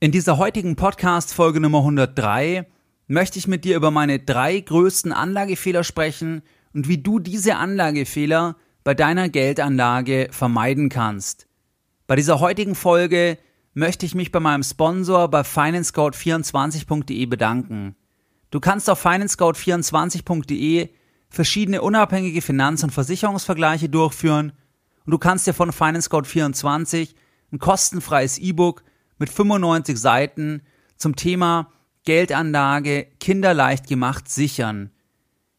In dieser heutigen Podcast-Folge Nummer 103 möchte ich mit dir über meine drei größten Anlagefehler sprechen und wie du diese Anlagefehler bei deiner Geldanlage vermeiden kannst. Bei dieser heutigen Folge möchte ich mich bei meinem Sponsor bei financescout24.de bedanken. Du kannst auf financescout24.de verschiedene unabhängige Finanz- und Versicherungsvergleiche durchführen und du kannst dir von FinanceScout24 ein kostenfreies E-Book mit 95 Seiten zum Thema Geldanlage kinderleicht gemacht sichern.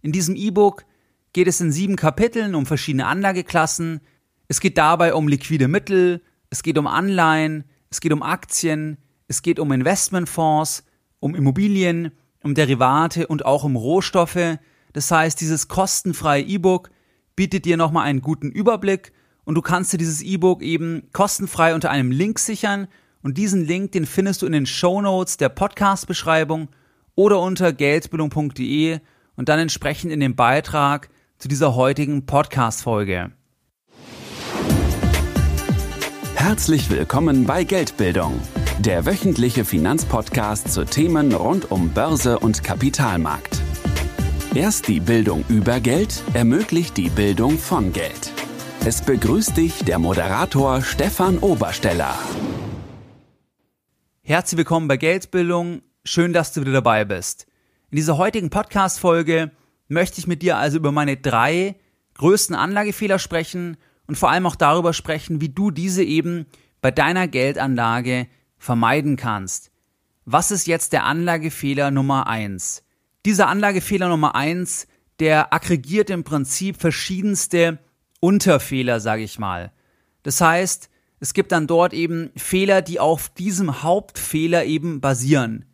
In diesem E-Book geht es in sieben Kapiteln um verschiedene Anlageklassen. Es geht dabei um liquide Mittel, es geht um Anleihen, es geht um Aktien, es geht um Investmentfonds, um Immobilien, um Derivate und auch um Rohstoffe. Das heißt, dieses kostenfreie E-Book bietet dir nochmal einen guten Überblick und du kannst dir dieses E-Book eben kostenfrei unter einem Link sichern und diesen Link, den findest du in den Show Notes der Podcast-Beschreibung oder unter geldbildung.de und dann entsprechend in dem Beitrag zu dieser heutigen Podcast-Folge. Herzlich willkommen bei Geldbildung, der wöchentliche Finanzpodcast zu Themen rund um Börse und Kapitalmarkt. Erst die Bildung über Geld ermöglicht die Bildung von Geld. Es begrüßt dich der Moderator Stefan Obersteller. Herzlich willkommen bei Geldbildung. Schön, dass du wieder dabei bist. In dieser heutigen Podcast-Folge möchte ich mit dir also über meine drei größten Anlagefehler sprechen und vor allem auch darüber sprechen, wie du diese eben bei deiner Geldanlage vermeiden kannst. Was ist jetzt der Anlagefehler Nummer eins? Dieser Anlagefehler Nummer eins, der aggregiert im Prinzip verschiedenste Unterfehler, sage ich mal. Das heißt, es gibt dann dort eben Fehler, die auf diesem Hauptfehler eben basieren.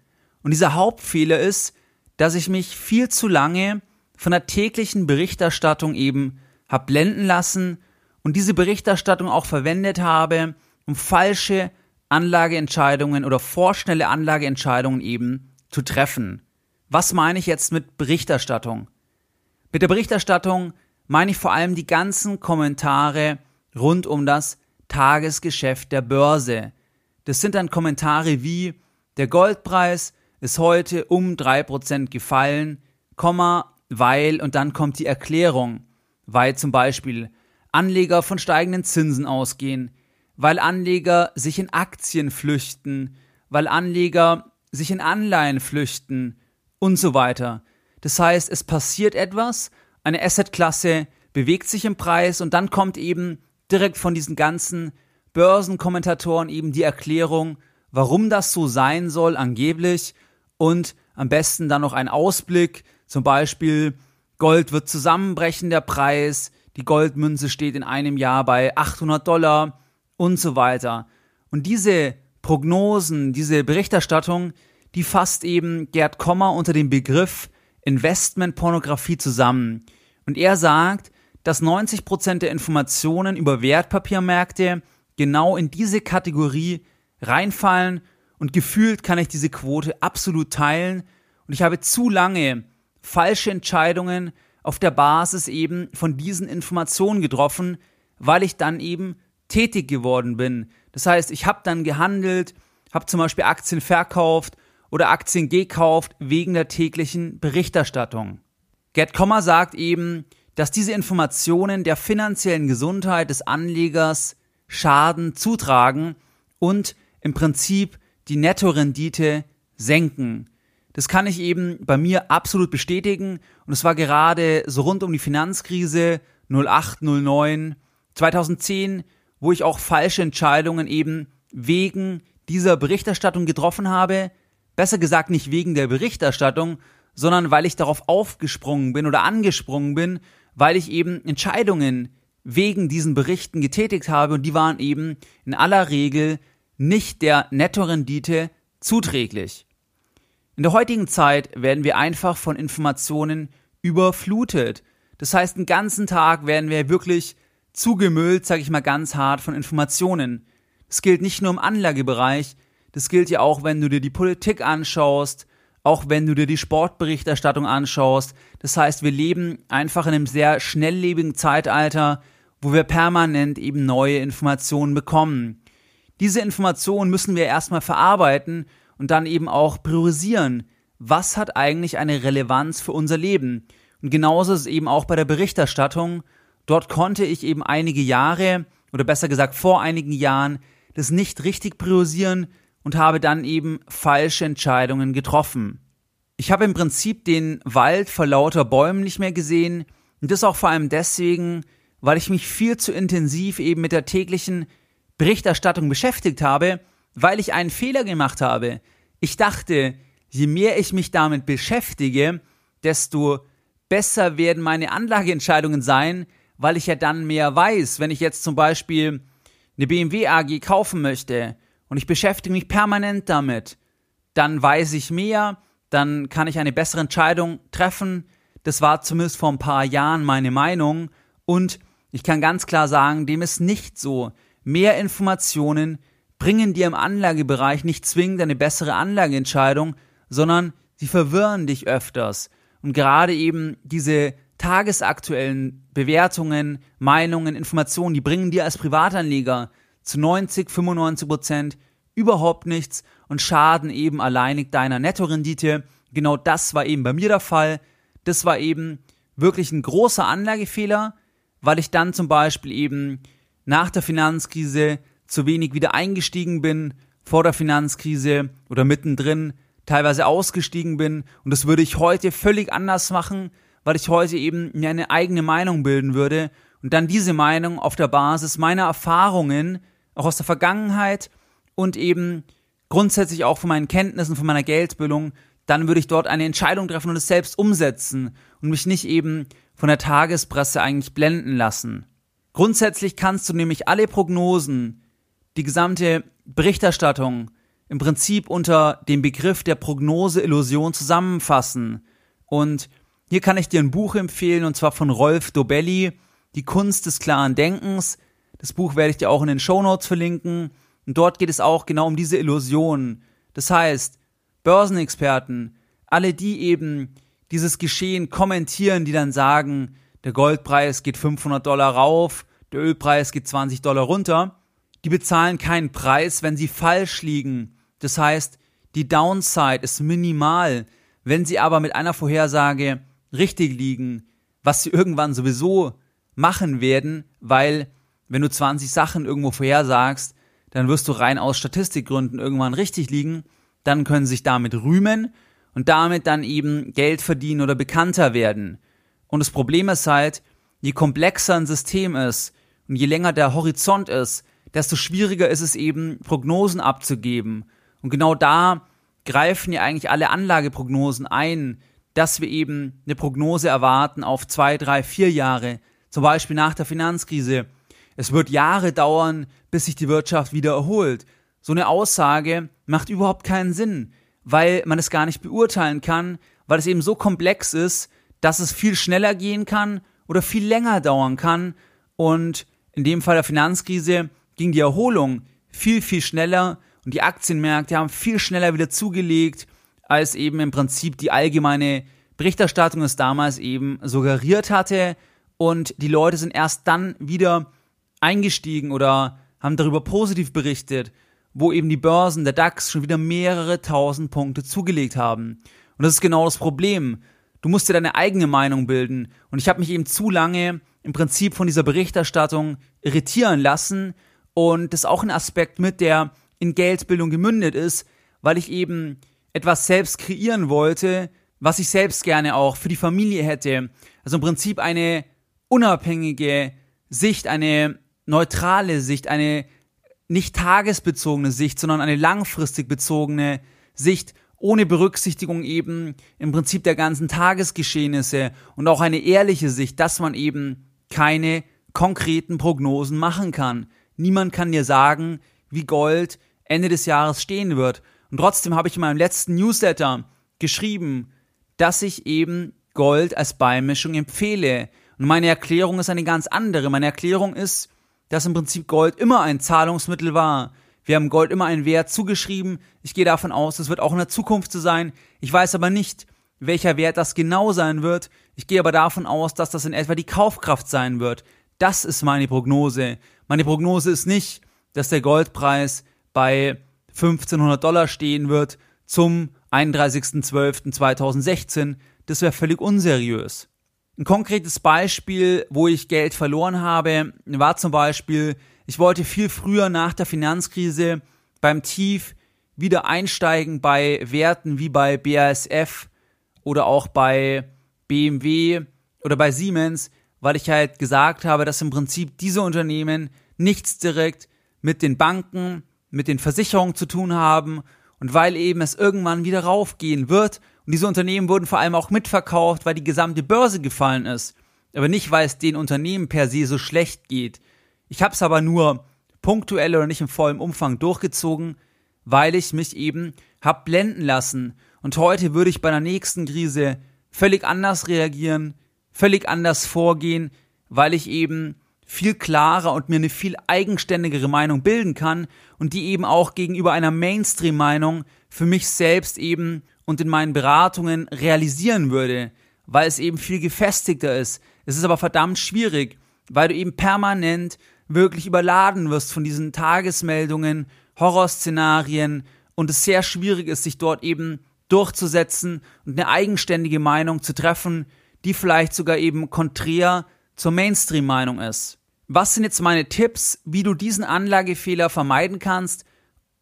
Und dieser Hauptfehler ist, dass ich mich viel zu lange von der täglichen Berichterstattung eben hab blenden lassen und diese Berichterstattung auch verwendet habe, um falsche Anlageentscheidungen oder vorschnelle Anlageentscheidungen eben zu treffen. Was meine ich jetzt mit Berichterstattung? Mit der Berichterstattung meine ich vor allem die ganzen Kommentare rund um das Tagesgeschäft der Börse. Das sind dann Kommentare wie der Goldpreis ist heute um drei Prozent gefallen, Komma, weil und dann kommt die Erklärung, weil zum Beispiel Anleger von steigenden Zinsen ausgehen, weil Anleger sich in Aktien flüchten, weil Anleger sich in Anleihen flüchten und so weiter. Das heißt, es passiert etwas, eine Assetklasse bewegt sich im Preis und dann kommt eben direkt von diesen ganzen Börsenkommentatoren eben die Erklärung, warum das so sein soll, angeblich, und am besten dann noch ein Ausblick, zum Beispiel Gold wird zusammenbrechen, der Preis, die Goldmünze steht in einem Jahr bei 800 Dollar und so weiter. Und diese Prognosen, diese Berichterstattung, die fasst eben Gerd Kommer unter dem Begriff Investmentpornografie zusammen. Und er sagt, dass 90 Prozent der Informationen über Wertpapiermärkte genau in diese Kategorie reinfallen und gefühlt kann ich diese Quote absolut teilen und ich habe zu lange falsche Entscheidungen auf der Basis eben von diesen Informationen getroffen, weil ich dann eben tätig geworden bin. Das heißt, ich habe dann gehandelt, habe zum Beispiel Aktien verkauft oder Aktien gekauft wegen der täglichen Berichterstattung. Gerd Kommer sagt eben, dass diese Informationen der finanziellen Gesundheit des Anlegers Schaden zutragen und im Prinzip die Nettorendite senken. Das kann ich eben bei mir absolut bestätigen und es war gerade so rund um die Finanzkrise 08, 09, 2010, wo ich auch falsche Entscheidungen eben wegen dieser Berichterstattung getroffen habe. Besser gesagt nicht wegen der Berichterstattung, sondern weil ich darauf aufgesprungen bin oder angesprungen bin weil ich eben Entscheidungen wegen diesen Berichten getätigt habe und die waren eben in aller Regel nicht der Nettorendite zuträglich. In der heutigen Zeit werden wir einfach von Informationen überflutet. Das heißt, den ganzen Tag werden wir wirklich zugemüllt, sage ich mal ganz hart, von Informationen. Das gilt nicht nur im Anlagebereich, das gilt ja auch, wenn du dir die Politik anschaust, auch wenn du dir die Sportberichterstattung anschaust. Das heißt, wir leben einfach in einem sehr schnelllebigen Zeitalter, wo wir permanent eben neue Informationen bekommen. diese Informationen müssen wir erstmal verarbeiten und dann eben auch priorisieren. Was hat eigentlich eine Relevanz für unser Leben? Und genauso ist es eben auch bei der Berichterstattung. Dort konnte ich eben einige Jahre, oder besser gesagt vor einigen Jahren, das nicht richtig priorisieren und habe dann eben falsche Entscheidungen getroffen. Ich habe im Prinzip den Wald vor lauter Bäumen nicht mehr gesehen und das auch vor allem deswegen, weil ich mich viel zu intensiv eben mit der täglichen Berichterstattung beschäftigt habe, weil ich einen Fehler gemacht habe. Ich dachte, je mehr ich mich damit beschäftige, desto besser werden meine Anlageentscheidungen sein, weil ich ja dann mehr weiß. Wenn ich jetzt zum Beispiel eine BMW AG kaufen möchte und ich beschäftige mich permanent damit, dann weiß ich mehr, dann kann ich eine bessere Entscheidung treffen. Das war zumindest vor ein paar Jahren meine Meinung und ich kann ganz klar sagen, dem ist nicht so. Mehr Informationen bringen dir im Anlagebereich nicht zwingend eine bessere Anlageentscheidung, sondern sie verwirren dich öfters. Und gerade eben diese tagesaktuellen Bewertungen, Meinungen, Informationen, die bringen dir als Privatanleger zu 90, 95 Prozent überhaupt nichts und schaden eben alleinig deiner Nettorendite. Genau das war eben bei mir der Fall. Das war eben wirklich ein großer Anlagefehler, weil ich dann zum Beispiel eben nach der Finanzkrise zu wenig wieder eingestiegen bin, vor der Finanzkrise oder mittendrin teilweise ausgestiegen bin. Und das würde ich heute völlig anders machen, weil ich heute eben mir eine eigene Meinung bilden würde und dann diese Meinung auf der Basis meiner Erfahrungen, auch aus der Vergangenheit und eben grundsätzlich auch von meinen Kenntnissen, von meiner Geldbildung, dann würde ich dort eine Entscheidung treffen und es selbst umsetzen und mich nicht eben von der Tagespresse eigentlich blenden lassen. Grundsätzlich kannst du nämlich alle Prognosen, die gesamte Berichterstattung im Prinzip unter dem Begriff der Prognose-Illusion zusammenfassen. Und hier kann ich dir ein Buch empfehlen, und zwar von Rolf Dobelli, Die Kunst des klaren Denkens. Das Buch werde ich dir auch in den Show Notes verlinken. Und dort geht es auch genau um diese Illusion. Das heißt, Börsenexperten, alle die eben dieses Geschehen kommentieren, die dann sagen, der Goldpreis geht 500 Dollar rauf, der Ölpreis geht 20 Dollar runter, die bezahlen keinen Preis, wenn sie falsch liegen. Das heißt, die Downside ist minimal. Wenn sie aber mit einer Vorhersage richtig liegen, was sie irgendwann sowieso machen werden, weil wenn du 20 Sachen irgendwo vorhersagst, dann wirst du rein aus Statistikgründen irgendwann richtig liegen, dann können sich damit rühmen und damit dann eben Geld verdienen oder bekannter werden. Und das Problem ist halt, je komplexer ein System ist und je länger der Horizont ist, desto schwieriger ist es eben, Prognosen abzugeben. Und genau da greifen ja eigentlich alle Anlageprognosen ein, dass wir eben eine Prognose erwarten auf zwei, drei, vier Jahre, zum Beispiel nach der Finanzkrise. Es wird Jahre dauern, bis sich die Wirtschaft wieder erholt. So eine Aussage macht überhaupt keinen Sinn, weil man es gar nicht beurteilen kann, weil es eben so komplex ist, dass es viel schneller gehen kann oder viel länger dauern kann. Und in dem Fall der Finanzkrise ging die Erholung viel, viel schneller und die Aktienmärkte haben viel schneller wieder zugelegt, als eben im Prinzip die allgemeine Berichterstattung es damals eben suggeriert hatte. Und die Leute sind erst dann wieder eingestiegen oder haben darüber positiv berichtet, wo eben die Börsen, der DAX schon wieder mehrere tausend Punkte zugelegt haben. Und das ist genau das Problem. Du musst dir deine eigene Meinung bilden. Und ich habe mich eben zu lange im Prinzip von dieser Berichterstattung irritieren lassen. Und das ist auch ein Aspekt mit, der in Geldbildung gemündet ist, weil ich eben etwas selbst kreieren wollte, was ich selbst gerne auch für die Familie hätte. Also im Prinzip eine unabhängige Sicht, eine neutrale Sicht, eine nicht tagesbezogene Sicht, sondern eine langfristig bezogene Sicht ohne Berücksichtigung eben im Prinzip der ganzen Tagesgeschehnisse und auch eine ehrliche Sicht, dass man eben keine konkreten Prognosen machen kann. Niemand kann dir sagen, wie Gold Ende des Jahres stehen wird. Und trotzdem habe ich in meinem letzten Newsletter geschrieben, dass ich eben Gold als Beimischung empfehle. Und meine Erklärung ist eine ganz andere. Meine Erklärung ist, dass im Prinzip Gold immer ein Zahlungsmittel war wir haben Gold immer einen Wert zugeschrieben. Ich gehe davon aus, es wird auch in der Zukunft so sein. Ich weiß aber nicht, welcher Wert das genau sein wird. Ich gehe aber davon aus, dass das in etwa die Kaufkraft sein wird. Das ist meine Prognose. Meine Prognose ist nicht, dass der Goldpreis bei 1500 Dollar stehen wird zum 31.12.2016. Das wäre völlig unseriös. Ein konkretes Beispiel, wo ich Geld verloren habe, war zum Beispiel, ich wollte viel früher nach der Finanzkrise beim Tief wieder einsteigen bei Werten wie bei BASF oder auch bei BMW oder bei Siemens, weil ich halt gesagt habe, dass im Prinzip diese Unternehmen nichts direkt mit den Banken, mit den Versicherungen zu tun haben und weil eben es irgendwann wieder raufgehen wird und diese Unternehmen wurden vor allem auch mitverkauft, weil die gesamte Börse gefallen ist. Aber nicht, weil es den Unternehmen per se so schlecht geht. Ich habe es aber nur punktuell oder nicht im vollen Umfang durchgezogen, weil ich mich eben hab blenden lassen. Und heute würde ich bei der nächsten Krise völlig anders reagieren, völlig anders vorgehen, weil ich eben viel klarer und mir eine viel eigenständigere Meinung bilden kann und die eben auch gegenüber einer Mainstream-Meinung für mich selbst eben und in meinen Beratungen realisieren würde, weil es eben viel gefestigter ist. Es ist aber verdammt schwierig, weil du eben permanent wirklich überladen wirst von diesen Tagesmeldungen, Horrorszenarien und es sehr schwierig ist, sich dort eben durchzusetzen und eine eigenständige Meinung zu treffen, die vielleicht sogar eben konträr zur Mainstream-Meinung ist. Was sind jetzt meine Tipps, wie du diesen Anlagefehler vermeiden kannst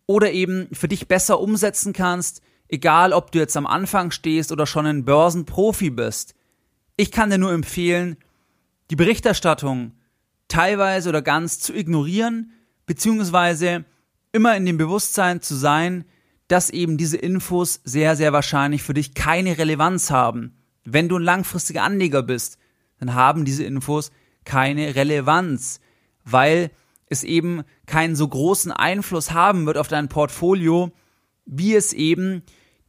oder eben für dich besser umsetzen kannst, egal ob du jetzt am Anfang stehst oder schon ein Börsenprofi bist. Ich kann dir nur empfehlen, die Berichterstattung teilweise oder ganz zu ignorieren, beziehungsweise immer in dem Bewusstsein zu sein, dass eben diese Infos sehr, sehr wahrscheinlich für dich keine Relevanz haben. Wenn du ein langfristiger Anleger bist, dann haben diese Infos keine Relevanz, weil es eben keinen so großen Einfluss haben wird auf dein Portfolio, wie es eben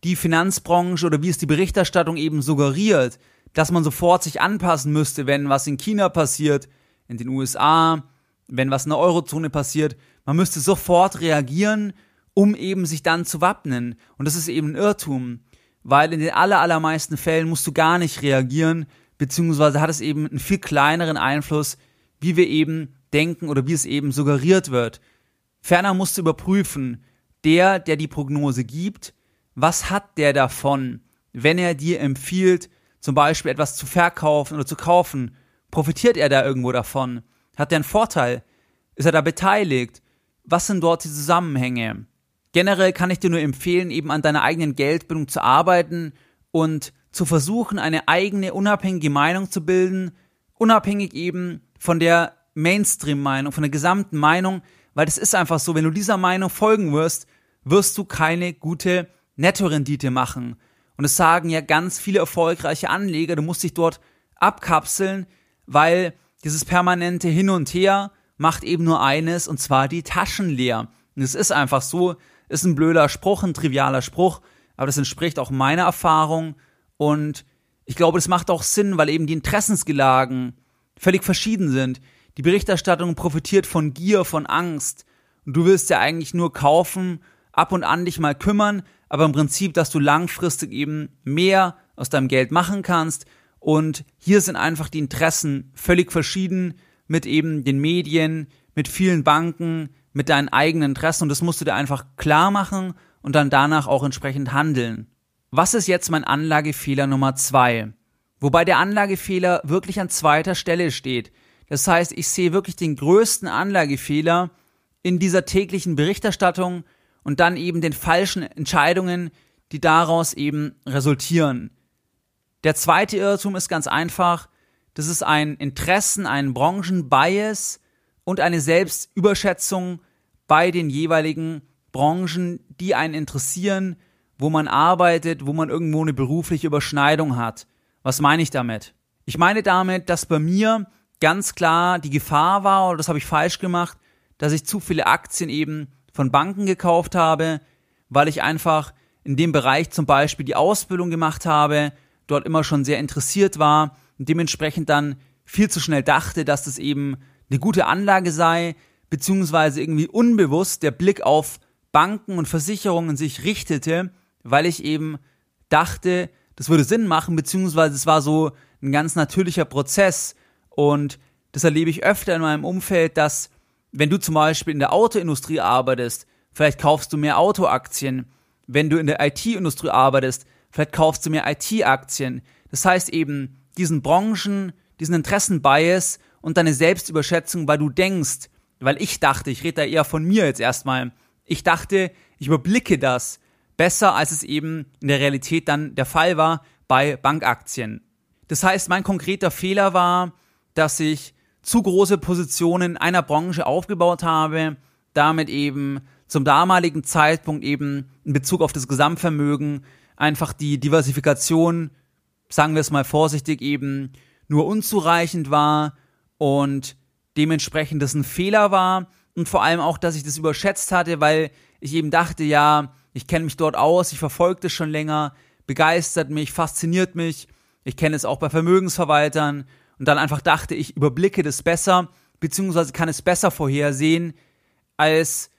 die Finanzbranche oder wie es die Berichterstattung eben suggeriert, dass man sofort sich anpassen müsste, wenn was in China passiert, in den USA, wenn was in der Eurozone passiert. Man müsste sofort reagieren, um eben sich dann zu wappnen. Und das ist eben ein Irrtum, weil in den aller, allermeisten Fällen musst du gar nicht reagieren, beziehungsweise hat es eben einen viel kleineren Einfluss, wie wir eben denken oder wie es eben suggeriert wird. Ferner musst du überprüfen, der, der die Prognose gibt, was hat der davon, wenn er dir empfiehlt, zum Beispiel etwas zu verkaufen oder zu kaufen? Profitiert er da irgendwo davon? Hat er einen Vorteil? Ist er da beteiligt? Was sind dort die Zusammenhänge? Generell kann ich dir nur empfehlen, eben an deiner eigenen Geldbildung zu arbeiten und zu versuchen, eine eigene unabhängige Meinung zu bilden, unabhängig eben von der Mainstream-Meinung, von der gesamten Meinung, weil das ist einfach so, wenn du dieser Meinung folgen wirst, wirst du keine gute Nettorendite machen. Und es sagen ja ganz viele erfolgreiche Anleger, du musst dich dort abkapseln, weil dieses permanente Hin und Her macht eben nur eines, und zwar die Taschen leer. Und es ist einfach so, ist ein blöder Spruch, ein trivialer Spruch, aber das entspricht auch meiner Erfahrung und ich glaube, das macht auch Sinn, weil eben die Interessensgelagen völlig verschieden sind. Die Berichterstattung profitiert von Gier, von Angst. Und du willst ja eigentlich nur kaufen, ab und an dich mal kümmern, aber im Prinzip, dass du langfristig eben mehr aus deinem Geld machen kannst. Und hier sind einfach die Interessen völlig verschieden mit eben den Medien, mit vielen Banken, mit deinen eigenen Interessen. Und das musst du dir einfach klar machen und dann danach auch entsprechend handeln. Was ist jetzt mein Anlagefehler Nummer zwei? Wobei der Anlagefehler wirklich an zweiter Stelle steht. Das heißt, ich sehe wirklich den größten Anlagefehler in dieser täglichen Berichterstattung und dann eben den falschen Entscheidungen, die daraus eben resultieren. Der zweite Irrtum ist ganz einfach, das ist ein Interessen, ein Branchenbias und eine Selbstüberschätzung bei den jeweiligen Branchen, die einen interessieren, wo man arbeitet, wo man irgendwo eine berufliche Überschneidung hat. Was meine ich damit? Ich meine damit, dass bei mir ganz klar die Gefahr war, oder das habe ich falsch gemacht, dass ich zu viele Aktien eben von Banken gekauft habe, weil ich einfach in dem Bereich zum Beispiel die Ausbildung gemacht habe, dort immer schon sehr interessiert war und dementsprechend dann viel zu schnell dachte, dass das eben eine gute Anlage sei, beziehungsweise irgendwie unbewusst der Blick auf Banken und Versicherungen sich richtete, weil ich eben dachte, das würde Sinn machen, beziehungsweise es war so ein ganz natürlicher Prozess und das erlebe ich öfter in meinem Umfeld, dass Wenn du zum Beispiel in der Autoindustrie arbeitest, vielleicht kaufst du mehr Autoaktien. Wenn du in der IT-Industrie arbeitest, vielleicht kaufst du mehr IT-Aktien. Das heißt eben, diesen Branchen, diesen Interessenbias und deine Selbstüberschätzung, weil du denkst, weil ich dachte, ich rede da eher von mir jetzt erstmal, ich dachte, ich überblicke das besser, als es eben in der Realität dann der Fall war bei Bankaktien. Das heißt, mein konkreter Fehler war, dass ich zu große Positionen einer Branche aufgebaut habe, damit eben zum damaligen Zeitpunkt eben in Bezug auf das Gesamtvermögen einfach die Diversifikation, sagen wir es mal vorsichtig, eben nur unzureichend war und dementsprechend das ein Fehler war und vor allem auch, dass ich das überschätzt hatte, weil ich eben dachte, ja, ich kenne mich dort aus, ich verfolge das schon länger, begeistert mich, fasziniert mich, ich kenne es auch bei Vermögensverwaltern und dann einfach dachte, ich überblicke das besser, beziehungsweise kann es besser vorhersehen, als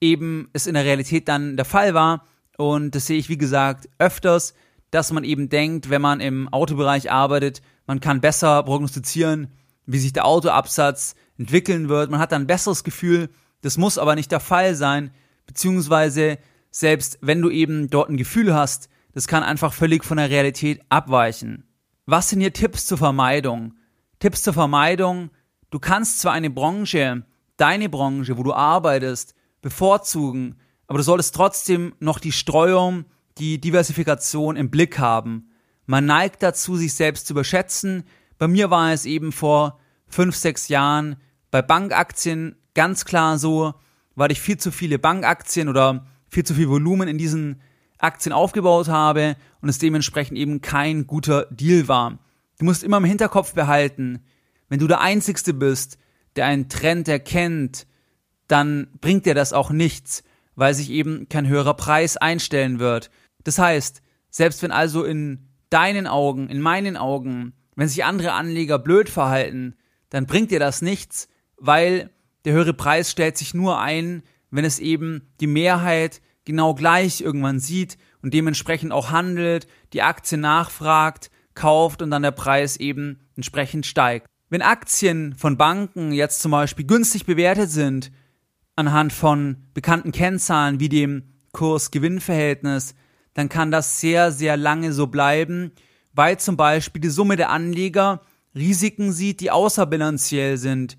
eben es in der Realität dann der Fall war. Und das sehe ich, wie gesagt, öfters, dass man eben denkt, wenn man im Autobereich arbeitet, man kann besser prognostizieren, wie sich der Autoabsatz entwickeln wird. Man hat dann ein besseres Gefühl. Das muss aber nicht der Fall sein. Beziehungsweise, selbst wenn du eben dort ein Gefühl hast, das kann einfach völlig von der Realität abweichen. Was sind hier Tipps zur Vermeidung? Tipps zur Vermeidung. Du kannst zwar eine Branche, deine Branche, wo du arbeitest, bevorzugen, aber du solltest trotzdem noch die Streuung, die Diversifikation im Blick haben. Man neigt dazu, sich selbst zu überschätzen. Bei mir war es eben vor fünf, sechs Jahren bei Bankaktien ganz klar so, weil ich viel zu viele Bankaktien oder viel zu viel Volumen in diesen Aktien aufgebaut habe und es dementsprechend eben kein guter Deal war. Du musst immer im Hinterkopf behalten, wenn du der Einzigste bist, der einen Trend erkennt, dann bringt dir das auch nichts, weil sich eben kein höherer Preis einstellen wird. Das heißt, selbst wenn also in deinen Augen, in meinen Augen, wenn sich andere Anleger blöd verhalten, dann bringt dir das nichts, weil der höhere Preis stellt sich nur ein, wenn es eben die Mehrheit genau gleich irgendwann sieht und dementsprechend auch handelt, die Aktie nachfragt, kauft und dann der Preis eben entsprechend steigt. Wenn Aktien von Banken jetzt zum Beispiel günstig bewertet sind, anhand von bekannten Kennzahlen wie dem Kurs-Gewinn-Verhältnis, dann kann das sehr, sehr lange so bleiben, weil zum Beispiel die Summe der Anleger Risiken sieht, die außerbilanziell sind,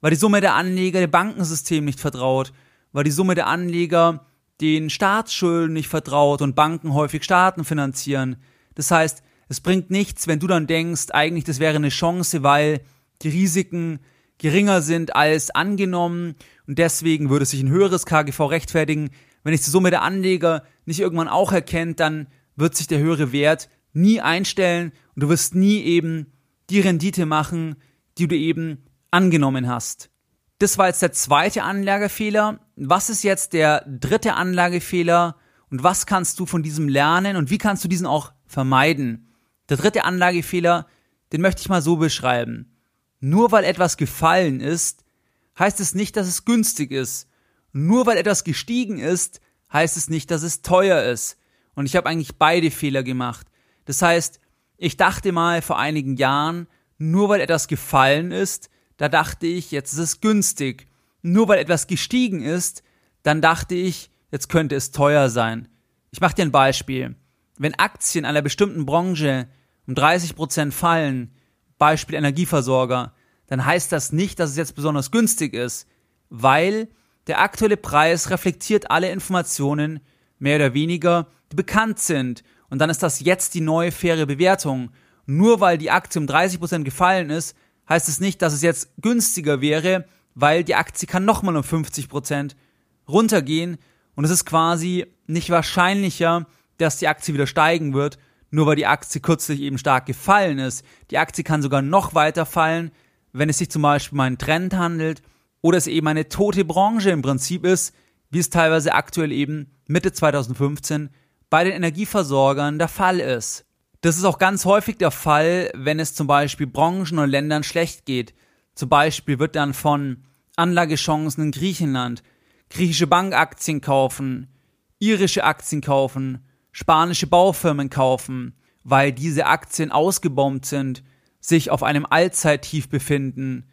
weil die Summe der Anleger dem Bankensystem nicht vertraut, weil die Summe der Anleger den Staatsschulden nicht vertraut und Banken häufig Staaten finanzieren. Das heißt, es bringt nichts, wenn du dann denkst, eigentlich das wäre eine Chance, weil die Risiken geringer sind als angenommen und deswegen würde sich ein höheres KGV rechtfertigen. Wenn ich die Summe der Anleger nicht irgendwann auch erkennt, dann wird sich der höhere Wert nie einstellen und du wirst nie eben die Rendite machen, die du eben angenommen hast. Das war jetzt der zweite Anlagefehler. Was ist jetzt der dritte Anlagefehler und was kannst du von diesem lernen und wie kannst du diesen auch vermeiden? Der dritte Anlagefehler, den möchte ich mal so beschreiben. Nur weil etwas gefallen ist, heißt es nicht, dass es günstig ist. Nur weil etwas gestiegen ist, heißt es nicht, dass es teuer ist. Und ich habe eigentlich beide Fehler gemacht. Das heißt, ich dachte mal vor einigen Jahren, nur weil etwas gefallen ist, da dachte ich, jetzt ist es günstig. Nur weil etwas gestiegen ist, dann dachte ich, jetzt könnte es teuer sein. Ich mache dir ein Beispiel. Wenn Aktien einer bestimmten Branche um 30 Prozent fallen, Beispiel Energieversorger, dann heißt das nicht, dass es jetzt besonders günstig ist, weil der aktuelle Preis reflektiert alle Informationen, mehr oder weniger, die bekannt sind. Und dann ist das jetzt die neue faire Bewertung. Nur weil die Aktie um 30 Prozent gefallen ist, heißt es nicht, dass es jetzt günstiger wäre, weil die Aktie kann nochmal um 50 Prozent runtergehen und es ist quasi nicht wahrscheinlicher, dass die Aktie wieder steigen wird, nur weil die Aktie kürzlich eben stark gefallen ist. Die Aktie kann sogar noch weiter fallen, wenn es sich zum Beispiel um einen Trend handelt oder es eben eine tote Branche im Prinzip ist, wie es teilweise aktuell eben Mitte 2015 bei den Energieversorgern der Fall ist. Das ist auch ganz häufig der Fall, wenn es zum Beispiel Branchen oder Ländern schlecht geht. Zum Beispiel wird dann von Anlagechancen in Griechenland, griechische Bankaktien kaufen, irische Aktien kaufen, spanische Baufirmen kaufen, weil diese Aktien ausgebombt sind, sich auf einem Allzeittief befinden.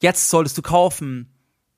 Jetzt solltest du kaufen.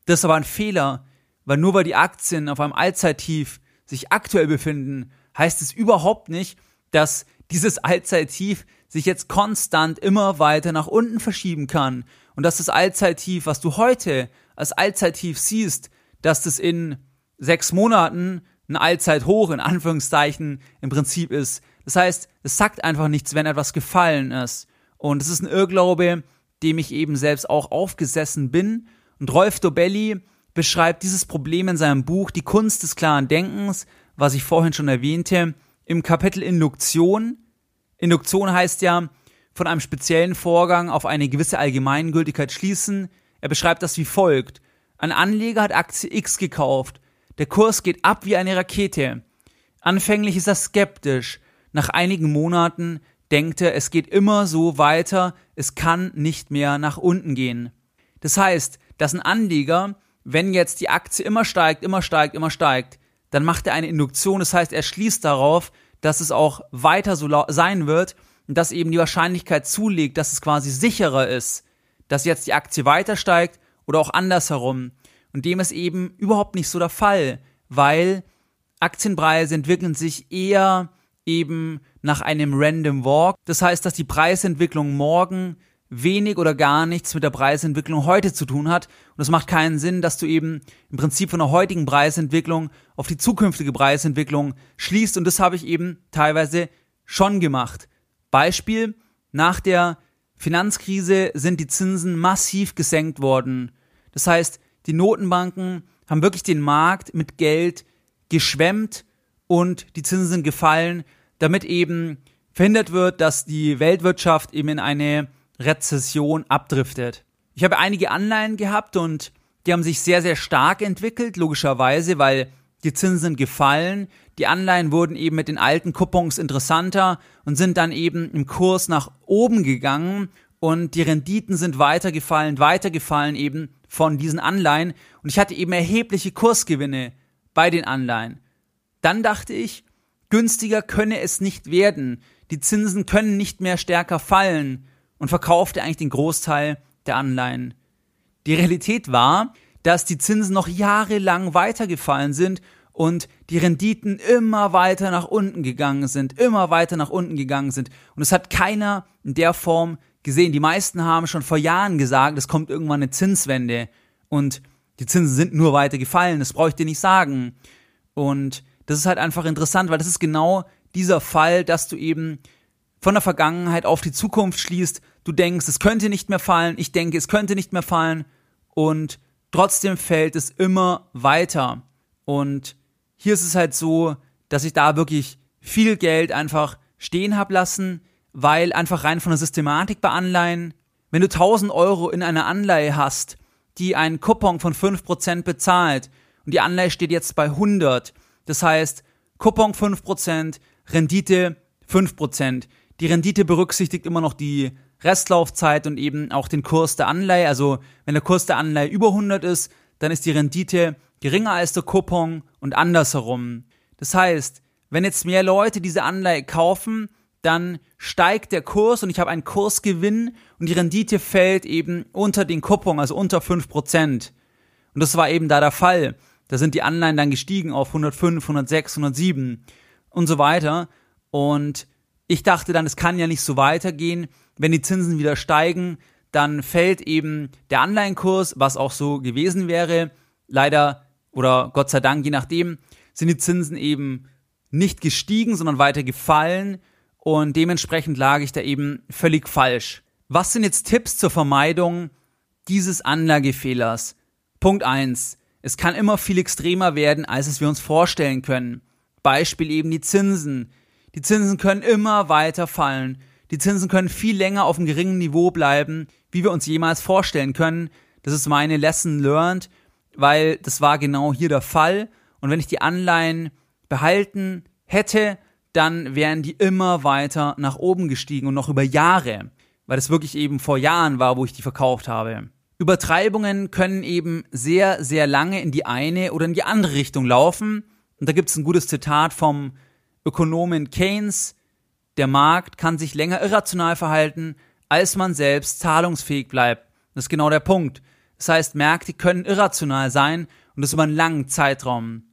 Das ist aber ein Fehler, weil nur weil die Aktien auf einem Allzeittief sich aktuell befinden, heißt es überhaupt nicht, dass dieses Allzeittief sich jetzt konstant immer weiter nach unten verschieben kann und dass das Allzeittief, was du heute als Allzeittief siehst, dass das in sechs Monaten ein Allzeithoch in Anführungszeichen im Prinzip ist. Das heißt, es sagt einfach nichts, wenn etwas gefallen ist. Und es ist ein Irrglaube, dem ich eben selbst auch aufgesessen bin. Und Rolf Dobelli beschreibt dieses Problem in seinem Buch Die Kunst des klaren Denkens, was ich vorhin schon erwähnte, im Kapitel Induktion. Induktion heißt ja, von einem speziellen Vorgang auf eine gewisse Allgemeingültigkeit schließen. Er beschreibt das wie folgt. Ein Anleger hat Aktie X gekauft. Der Kurs geht ab wie eine Rakete. Anfänglich ist er skeptisch. Nach einigen Monaten denkt er, es geht immer so weiter, es kann nicht mehr nach unten gehen. Das heißt, dass ein Anleger, wenn jetzt die Aktie immer steigt, immer steigt, immer steigt, dann macht er eine Induktion, das heißt, er schließt darauf, dass es auch weiter so sein wird und dass eben die Wahrscheinlichkeit zulegt, dass es quasi sicherer ist, dass jetzt die Aktie weiter steigt oder auch andersherum. Und dem ist eben überhaupt nicht so der Fall, weil Aktienpreise entwickeln sich eher eben nach einem Random Walk. Das heißt, dass die Preisentwicklung morgen wenig oder gar nichts mit der Preisentwicklung heute zu tun hat. Und es macht keinen Sinn, dass du eben im Prinzip von der heutigen Preisentwicklung auf die zukünftige Preisentwicklung schließt. Und das habe ich eben teilweise schon gemacht. Beispiel, nach der Finanzkrise sind die Zinsen massiv gesenkt worden. Das heißt, die Notenbanken haben wirklich den Markt mit Geld geschwemmt und die Zinsen gefallen, damit eben verhindert wird, dass die Weltwirtschaft eben in eine Rezession abdriftet. Ich habe einige Anleihen gehabt und die haben sich sehr, sehr stark entwickelt, logischerweise, weil die Zinsen gefallen, die Anleihen wurden eben mit den alten Coupons interessanter und sind dann eben im Kurs nach oben gegangen und die Renditen sind weitergefallen, weitergefallen eben von diesen Anleihen und ich hatte eben erhebliche Kursgewinne bei den Anleihen. Dann dachte ich, günstiger könne es nicht werden, die Zinsen können nicht mehr stärker fallen und verkaufte eigentlich den Großteil der Anleihen. Die Realität war, dass die Zinsen noch jahrelang weitergefallen sind und die Renditen immer weiter nach unten gegangen sind, immer weiter nach unten gegangen sind. Und es hat keiner in der Form gesehen. Die meisten haben schon vor Jahren gesagt, es kommt irgendwann eine Zinswende und die Zinsen sind nur weiter gefallen. Das brauche ich dir nicht sagen. Und das ist halt einfach interessant, weil das ist genau dieser Fall, dass du eben von der Vergangenheit auf die Zukunft schließt. Du denkst, es könnte nicht mehr fallen. Ich denke, es könnte nicht mehr fallen. Und trotzdem fällt es immer weiter. Und hier ist es halt so, dass ich da wirklich viel Geld einfach stehen hab lassen, weil einfach rein von der Systematik bei Anleihen, wenn du 1000 Euro in einer Anleihe hast, die einen Coupon von 5% bezahlt und die Anleihe steht jetzt bei 100, das heißt Coupon 5%, Rendite 5%. Die Rendite berücksichtigt immer noch die Restlaufzeit und eben auch den Kurs der Anleihe. Also wenn der Kurs der Anleihe über 100 ist, dann ist die Rendite geringer als der Coupon und andersherum. Das heißt, wenn jetzt mehr Leute diese Anleihe kaufen, dann steigt der Kurs und ich habe einen Kursgewinn und die Rendite fällt eben unter den Coupon, also unter 5%. Und das war eben da der Fall. Da sind die Anleihen dann gestiegen auf 105, 106, 107 und so weiter. Und ich dachte dann, es kann ja nicht so weitergehen. Wenn die Zinsen wieder steigen, dann fällt eben der Anleihenkurs, was auch so gewesen wäre. Leider oder Gott sei Dank, je nachdem, sind die Zinsen eben nicht gestiegen, sondern weiter gefallen und dementsprechend lag ich da eben völlig falsch. Was sind jetzt Tipps zur Vermeidung dieses Anlagefehlers? Punkt eins: Es kann immer viel extremer werden, als es wir uns vorstellen können. Beispiel eben die Zinsen. Die Zinsen können immer weiter fallen. Die Zinsen können viel länger auf einem geringen Niveau bleiben, wie wir uns jemals vorstellen können. Das ist meine Lesson learned weil das war genau hier der Fall. Und wenn ich die Anleihen behalten hätte, dann wären die immer weiter nach oben gestiegen und noch über Jahre, weil es wirklich eben vor Jahren war, wo ich die verkauft habe. Übertreibungen können eben sehr, sehr lange in die eine oder in die andere Richtung laufen. Und da gibt es ein gutes Zitat vom Ökonomen Keynes. Der Markt kann sich länger irrational verhalten, als man selbst zahlungsfähig bleibt. Das ist genau der Punkt. Das heißt, Märkte können irrational sein und das über einen langen Zeitraum.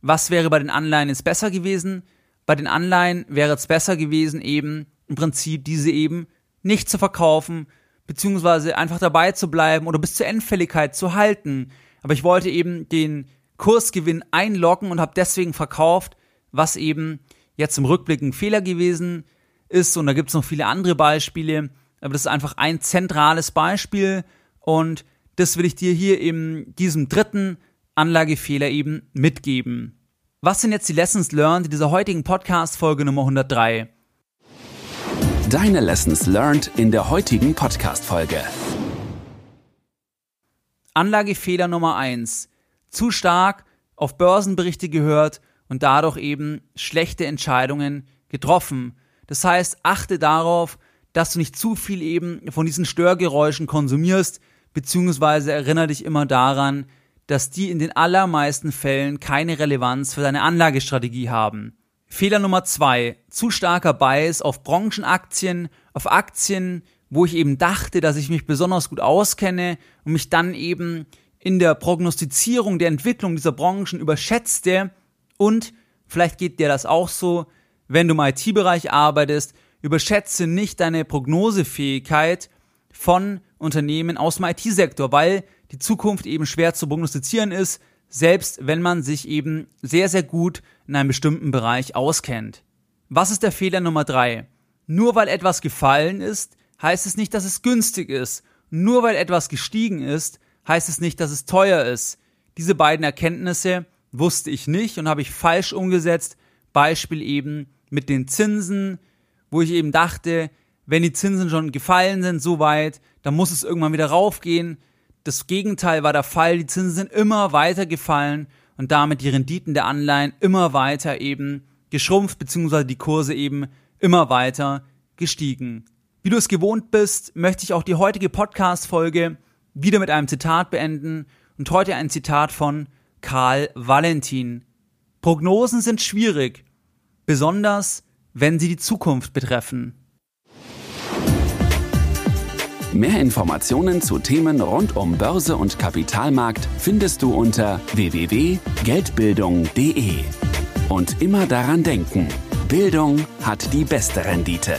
Was wäre bei den Anleihen jetzt besser gewesen? Bei den Anleihen wäre es besser gewesen, eben im Prinzip diese eben nicht zu verkaufen, beziehungsweise einfach dabei zu bleiben oder bis zur Endfälligkeit zu halten. Aber ich wollte eben den Kursgewinn einloggen und habe deswegen verkauft, was eben jetzt im Rückblick ein Fehler gewesen ist. Und da gibt es noch viele andere Beispiele, aber das ist einfach ein zentrales Beispiel und das will ich dir hier in diesem dritten Anlagefehler eben mitgeben. Was sind jetzt die Lessons learned in dieser heutigen Podcast-Folge Nummer 103? Deine Lessons learned in der heutigen Podcast-Folge. Anlagefehler Nummer 1. Zu stark auf Börsenberichte gehört und dadurch eben schlechte Entscheidungen getroffen. Das heißt, achte darauf, dass du nicht zu viel eben von diesen Störgeräuschen konsumierst, beziehungsweise erinnere dich immer daran, dass die in den allermeisten Fällen keine Relevanz für deine Anlagestrategie haben. Fehler Nummer zwei, zu starker Bias auf Branchenaktien, auf Aktien, wo ich eben dachte, dass ich mich besonders gut auskenne und mich dann eben in der Prognostizierung der Entwicklung dieser Branchen überschätzte und vielleicht geht dir das auch so, wenn du im IT-Bereich arbeitest, überschätze nicht deine Prognosefähigkeit von Unternehmen aus dem IT-Sektor, weil die Zukunft eben schwer zu prognostizieren ist, selbst wenn man sich eben sehr, sehr gut in einem bestimmten Bereich auskennt. Was ist der Fehler Nummer drei? Nur weil etwas gefallen ist, heißt es nicht, dass es günstig ist. Nur weil etwas gestiegen ist, heißt es nicht, dass es teuer ist. Diese beiden Erkenntnisse wusste ich nicht und habe ich falsch umgesetzt. Beispiel eben mit den Zinsen, wo ich eben dachte, wenn die Zinsen schon gefallen sind, so weit, dann muss es irgendwann wieder raufgehen. Das Gegenteil war der Fall. Die Zinsen sind immer weiter gefallen und damit die Renditen der Anleihen immer weiter eben geschrumpft, beziehungsweise die Kurse eben immer weiter gestiegen. Wie du es gewohnt bist, möchte ich auch die heutige Podcast-Folge wieder mit einem Zitat beenden und heute ein Zitat von Karl Valentin. Prognosen sind schwierig, besonders wenn sie die Zukunft betreffen. Mehr Informationen zu Themen rund um Börse und Kapitalmarkt findest du unter www.geldbildung.de. Und immer daran denken, Bildung hat die beste Rendite.